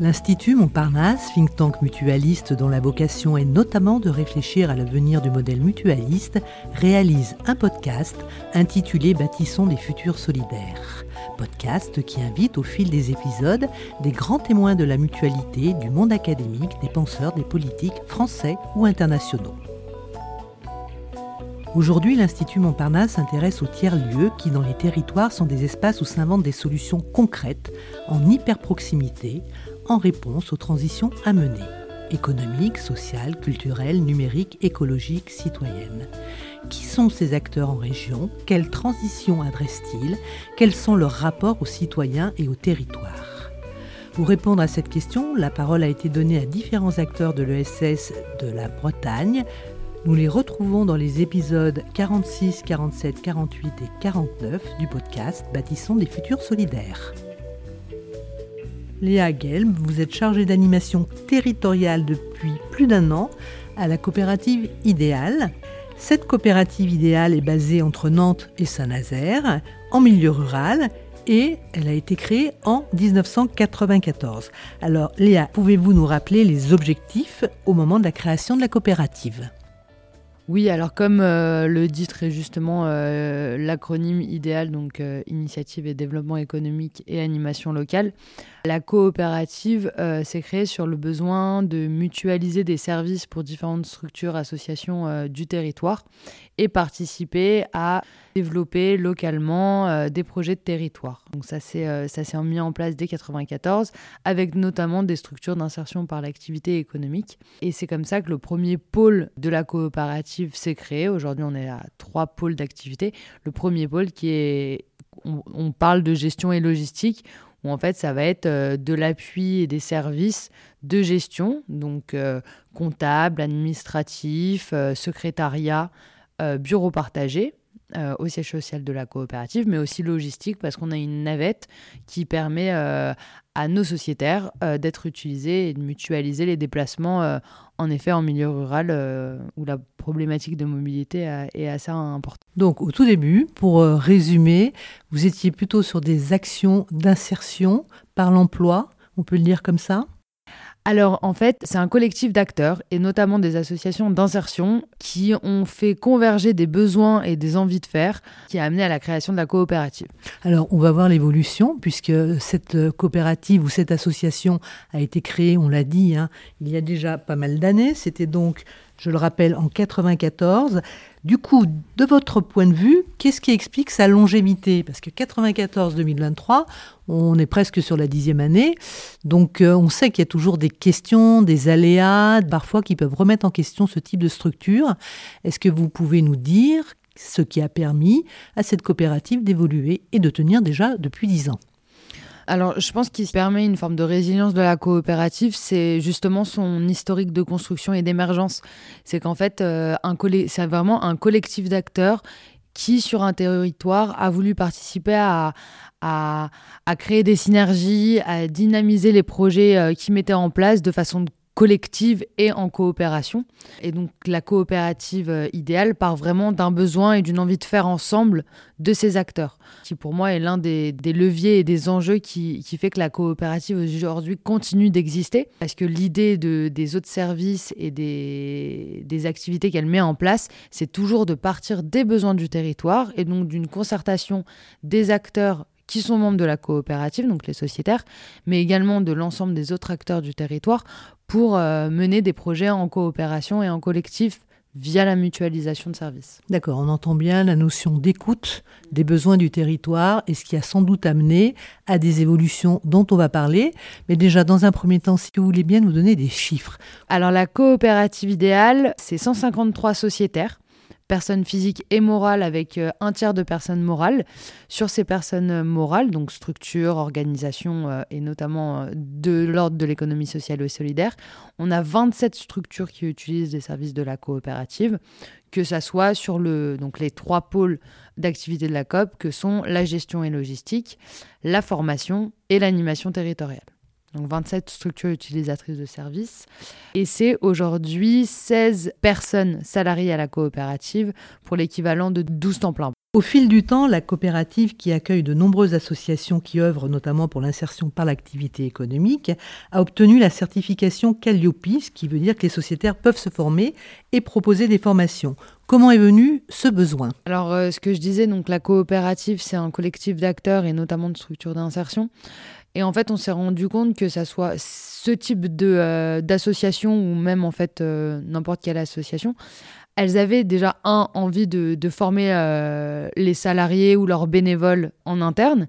L'Institut Montparnasse, think tank mutualiste dont la vocation est notamment de réfléchir à l'avenir du modèle mutualiste, réalise un podcast intitulé Bâtissons des futurs solidaires. Podcast qui invite au fil des épisodes des grands témoins de la mutualité, du monde académique, des penseurs, des politiques français ou internationaux. Aujourd'hui, l'Institut Montparnasse s'intéresse aux tiers-lieux qui, dans les territoires, sont des espaces où s'inventent des solutions concrètes, en hyper-proximité, en réponse aux transitions à mener économiques, sociales, culturelles, numériques, écologiques, citoyennes. Qui sont ces acteurs en région? Quelles transitions adressent-ils? Quels sont leurs rapports aux citoyens et aux territoires? Pour répondre à cette question, la parole a été donnée à différents acteurs de l'ESS de la Bretagne. Nous les retrouvons dans les épisodes 46, 47, 48 et 49 du podcast Bâtissons des futurs solidaires. Léa Gelb, vous êtes chargée d'animation territoriale depuis plus d'un an à la coopérative Idéal. Cette coopérative idéale est basée entre Nantes et Saint-Nazaire, en milieu rural, et elle a été créée en 1994. Alors Léa, pouvez-vous nous rappeler les objectifs au moment de la création de la coopérative? Oui, alors comme euh, le dit très justement euh, l'acronyme idéal, donc euh, Initiative et Développement économique et Animation locale, la coopérative s'est créée sur le besoin de mutualiser des services pour différentes structures, associations du territoire et participer à développer localement euh, des projets de territoire. Donc ça s'est euh, mis en place dès 1994 avec notamment des structures d'insertion par l'activité économique et c'est comme ça que le premier pôle de la coopérative s'est créé. Aujourd'hui, on est à trois pôles d'activité. Le premier pôle qui est on, parle de gestion et logistique où en fait ça va être euh, de l'appui et des services de gestion, donc comptable, administratif, secrétariat, bureau partagé, euh, au siège social de la coopérative, mais aussi logistique, parce qu'on a une navette qui permet euh, à nos sociétaires euh, d'être utilisés et de mutualiser les déplacements, en effet, en milieu rural, où la problématique de mobilité est assez importante. Donc, au tout début, pour résumer, vous étiez plutôt sur des actions d'insertion par l'emploi, on peut le dire comme ça? Alors en fait, c'est un collectif d'acteurs et notamment des associations d'insertion qui ont fait converger des besoins et des envies de faire qui a amené à la création de la coopérative. Alors on va voir l'évolution puisque cette coopérative ou cette association a été créée, on l'a dit, hein, il y a déjà pas mal d'années. C'était donc je le rappelle, en 94. Du coup, de votre point de vue, qu'est-ce qui explique sa longévité? Parce que 94-2023, on est presque sur la dixième année, donc euh, on sait qu'il y a toujours des questions, des aléas, parfois qui peuvent remettre en question ce type de structure. Est-ce que vous pouvez nous dire ce qui a permis à cette coopérative d'évoluer et de tenir déjà depuis dix ans? Alors, je pense qu'il permet une forme de résilience de la coopérative, c'est justement son historique de construction et d'émergence. C'est qu'en fait, euh, c'est vraiment un collectif d'acteurs qui, sur un territoire, a voulu participer à, créer des synergies, à dynamiser les projets euh, qui mettaient en place de façon collective et en coopération. Et donc la coopérative euh, idéale part vraiment d'un besoin et d'une envie de faire ensemble de ces acteurs, qui pour moi est l'un des, leviers et des enjeux qui, fait que la coopérative aujourd'hui continue d'exister, parce que l'idée de, des autres services et des, des activités qu'elle met en place, c'est toujours de partir des besoins du territoire et donc d'une concertation des acteurs qui sont membres de la coopérative, donc les sociétaires, mais également de l'ensemble des autres acteurs du territoire pour euh, mener des projets en coopération et en collectif via la mutualisation de services. D'accord, on entend bien la notion d'écoute des besoins du territoire et ce qui a sans doute amené à des évolutions dont on va parler. Mais déjà, dans un premier temps, si vous voulez bien nous donner des chiffres. Alors la coopérative idéale, c'est 153 sociétaires personnes physiques et morales avec euh, un tiers de personnes morales. Sur ces personnes morales, donc structure, organisation euh, et notamment euh, de l'ordre de l'économie sociale et solidaire, on a 27 structures qui utilisent les services de la coopérative, que ce soit sur les trois pôles d'activité de la COP que sont la gestion et logistique, la formation et l'animation territoriale donc 27 structures utilisatrices de services. Et c'est aujourd'hui 16 personnes salariées à la coopérative pour l'équivalent de 12 temps plein. Au fil du temps, la coopérative, qui accueille de nombreuses associations qui œuvrent notamment pour l'insertion par l'activité économique, a obtenu la certification Calliope, ce qui veut dire que les sociétaires peuvent se former et proposer des formations. Comment est venu ce besoin? Alors, euh, ce que je disais, donc la coopérative, c'est un collectif d'acteurs et notamment de structures d'insertion. Et en fait, on s'est rendu compte que ça soit ce type de euh, d'association ou même en fait euh, n'importe quelle association elles avaient déjà, un, envie de, former euh, les salariés ou leurs bénévoles en interne,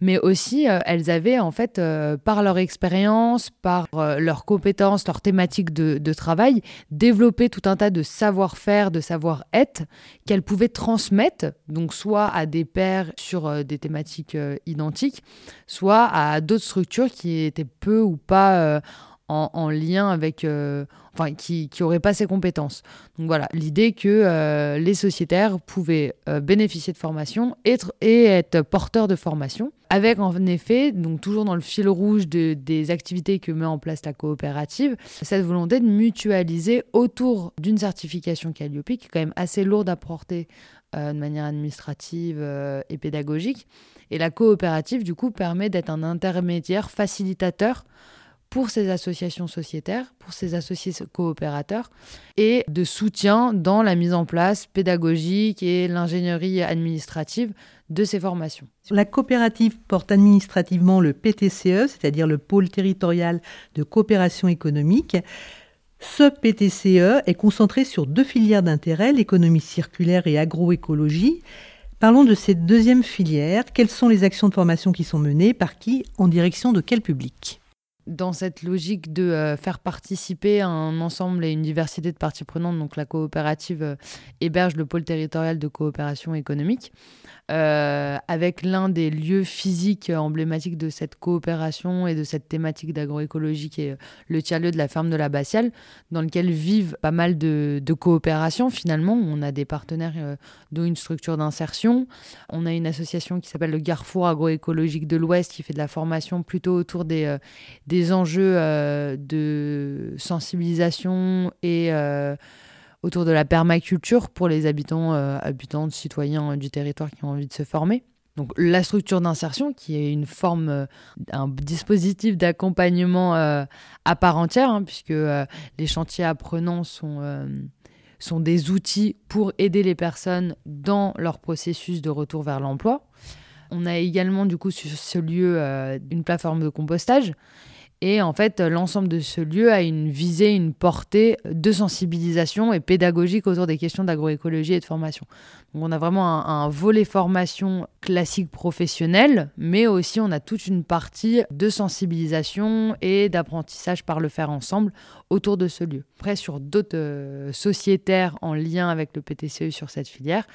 mais aussi euh, elles avaient, en fait, euh, par leur expérience, par leurs compétences, leurs thématiques de, de, travail, développé tout un tas de savoir-faire, de savoir-être qu'elles pouvaient transmettre, donc soit à des pairs sur des thématiques identiques, soit à d'autres structures qui étaient peu ou pas en, lien avec, euh, enfin, qui n'auraient pas ces compétences. Donc voilà, l'idée que euh, les sociétaires pouvaient euh, bénéficier de formation être, et être porteurs de formation, avec en effet, donc toujours dans le fil rouge des activités que met en place la coopérative, cette volonté de mutualiser autour d'une certification Calliope, qui est quand même assez lourde à porter de manière administrative et pédagogique. Et la coopérative, du coup, permet d'être un intermédiaire facilitateur pour ces associations sociétaires, pour ces associés coopérateurs, et de soutien dans la mise en place pédagogique et l'ingénierie administrative de ces formations. La coopérative porte administrativement le PTCE, c'est-à-dire le pôle territorial de coopération économique. Ce PTCE est concentré sur deux filières d'intérêt, l'économie circulaire et agroécologie. Parlons de cette deuxième filière. Quelles sont les actions de formation qui sont menées? Par qui? En direction de quel public? Dans cette logique de euh, faire participer un ensemble et une diversité de parties prenantes, donc la coopérative euh, héberge le pôle territorial de coopération économique. Euh, avec l'un des lieux physiques emblématiques de cette coopération et de cette thématique d'agroécologie qui est le tiers-lieu de la ferme de la Bastiale, dans lequel vivent pas mal de, coopérations finalement. On a des partenaires euh, dont une structure d'insertion. On a une association qui s'appelle le Garfour agroécologique de l'Ouest qui fait de la formation plutôt autour des, euh, des enjeux de sensibilisation et autour de la permaculture pour les habitants, euh, habitants, citoyens du territoire qui ont envie de se former. Donc la structure d'insertion, qui est une forme, euh, un dispositif d'accompagnement euh, à part entière, hein, puisque les chantiers apprenants sont, sont des outils pour aider les personnes dans leur processus de retour vers l'emploi. On a également du coup sur ce lieu une plateforme de compostage et en fait, l'ensemble de ce lieu a une visée, une portée de sensibilisation et pédagogique autour des questions d'agroécologie et de formation. Donc on a vraiment un, volet formation classique professionnelle, mais aussi on a toute une partie de sensibilisation et d'apprentissage par le faire ensemble autour de ce lieu. Après, sur d'autres euh, sociétaires en lien avec le PTCE sur cette filière,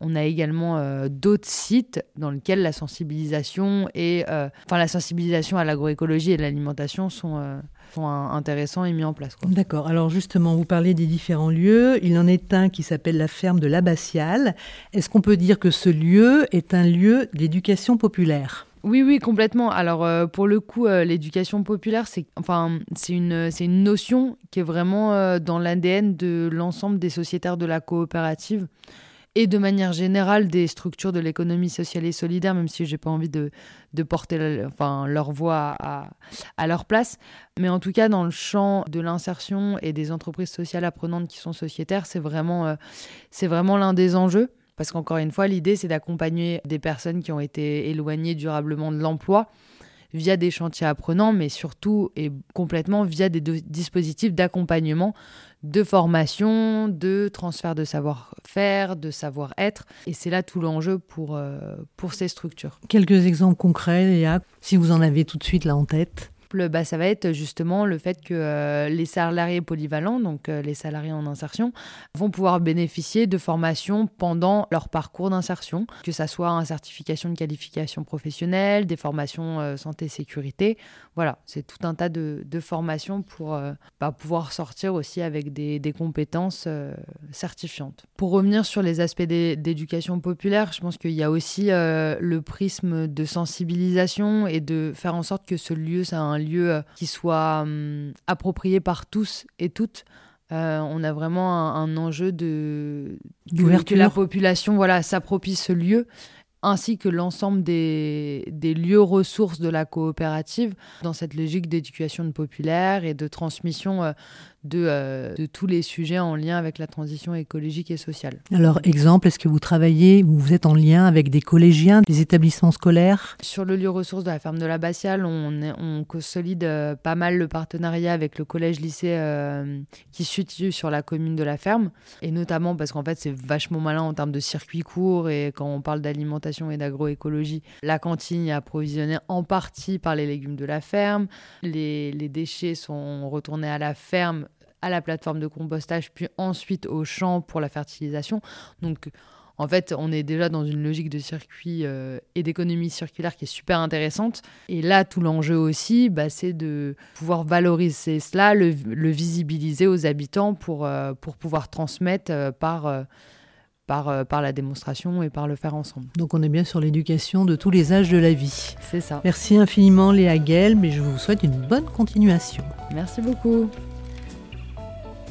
on a également euh, d'autres sites dans lesquels la sensibilisation et euh, enfin la sensibilisation à l'agroécologie et l'alimentation sont, euh, sont intéressants et mis en place. D'accord. Alors justement, vous parlez des différents lieux. Il en est un qui s'appelle la ferme de l'Abbatiale. Est-ce qu'on peut dire que ce lieu est un lieu d'éducation populaire? Oui, oui, complètement. Alors, pour le coup, l'éducation populaire, c'est enfin, c'est une, c'est une notion qui est vraiment dans l'ADN de l'ensemble des sociétaires de la coopérative et de manière générale des structures de l'économie sociale et solidaire, même si j'ai pas envie de, porter enfin, leur voix à, à, leur place. Mais en tout cas, dans le champ de l'insertion et des entreprises sociales apprenantes qui sont sociétaires, c'est vraiment, euh, c'est vraiment l'un des enjeux. Parce qu'encore une fois, l'idée, c'est d'accompagner des personnes qui ont été éloignées durablement de l'emploi via des chantiers apprenants, mais surtout et complètement via des dispositifs d'accompagnement de formation, de transfert de savoir-faire, de savoir-être. Et c'est là tout l'enjeu pour, euh, pour ces structures. Quelques exemples concrets, Léa, si vous en avez tout de suite là en tête bah, ça va être justement le fait que euh, les salariés polyvalents, donc euh, les salariés en insertion, vont pouvoir bénéficier de formations pendant leur parcours d'insertion, que ça soit une certification de qualification professionnelle, des formations euh, santé-sécurité. Voilà, c'est tout un tas de, formations pour bah, pouvoir sortir aussi avec des, des compétences certifiantes. Pour revenir sur les aspects d'éducation populaire, je pense qu'il y a aussi le prisme de sensibilisation et de faire en sorte que ce lieu, c'est un lieu euh, qui soit hum, approprié par tous et toutes. on a vraiment un, enjeu de que, la population voilà s'approprie ce lieu ainsi que l'ensemble des, des, lieux ressources de la coopérative dans cette logique d'éducation populaire et de transmission de, euh, de, tous les sujets en lien avec la transition écologique et sociale. Alors, exemple, est-ce que vous travaillez ou vous êtes en lien avec des collégiens, des établissements scolaires? Sur le lieu ressource de la ferme de la Bastiale, on, on consolide euh, pas mal le partenariat avec le collège-lycée euh, qui se situe sur la commune de la ferme, et notamment parce qu'en fait, c'est vachement malin en termes de circuits courts, et quand on parle d'alimentation et d'agroécologie, la cantine est approvisionnée en partie par les légumes de la ferme, les, les déchets sont retournés à la ferme à la plateforme de compostage, puis ensuite au champ pour la fertilisation. Donc, en fait, on est déjà dans une logique de circuit euh, et d'économie circulaire qui est super intéressante. Et là, tout l'enjeu aussi, bah, c'est de pouvoir valoriser cela, le, visibiliser aux habitants pour, euh, pour pouvoir transmettre euh, par... Par, par, la démonstration et par le faire ensemble. Donc on est bien sur l'éducation de tous les âges de la vie. C'est ça. Merci infiniment Léa Guel, mais je vous souhaite une bonne continuation. Merci beaucoup.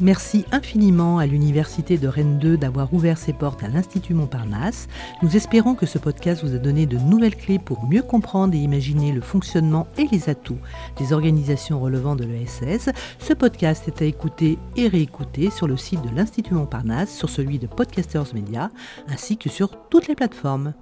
Merci infiniment à l'Université de Rennes 2 d'avoir ouvert ses portes à l'Institut Montparnasse. Nous espérons que ce podcast vous a donné de nouvelles clés pour mieux comprendre et imaginer le fonctionnement et les atouts des organisations relevant de l'ESS. Ce podcast est à écouter et réécouter sur le site de l'Institut Montparnasse, sur celui de Podcasters Media, ainsi que sur toutes les plateformes.